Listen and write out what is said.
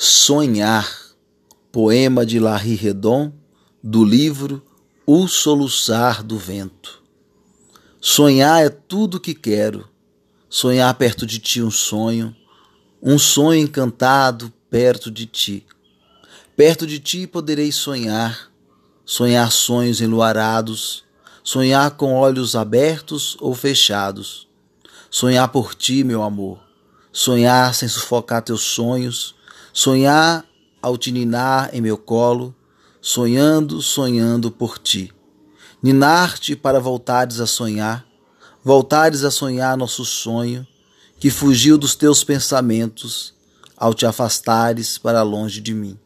Sonhar, poema de Larry Redon, do livro O Soluçar do Vento. Sonhar é tudo que quero, sonhar perto de ti um sonho, um sonho encantado perto de ti. Perto de ti poderei sonhar, sonhar sonhos enluarados, sonhar com olhos abertos ou fechados, sonhar por ti, meu amor, sonhar sem sufocar teus sonhos sonhar ao te ninar em meu colo, sonhando, sonhando por ti. Ninar-te para voltares a sonhar, voltares a sonhar nosso sonho, que fugiu dos teus pensamentos ao te afastares para longe de mim.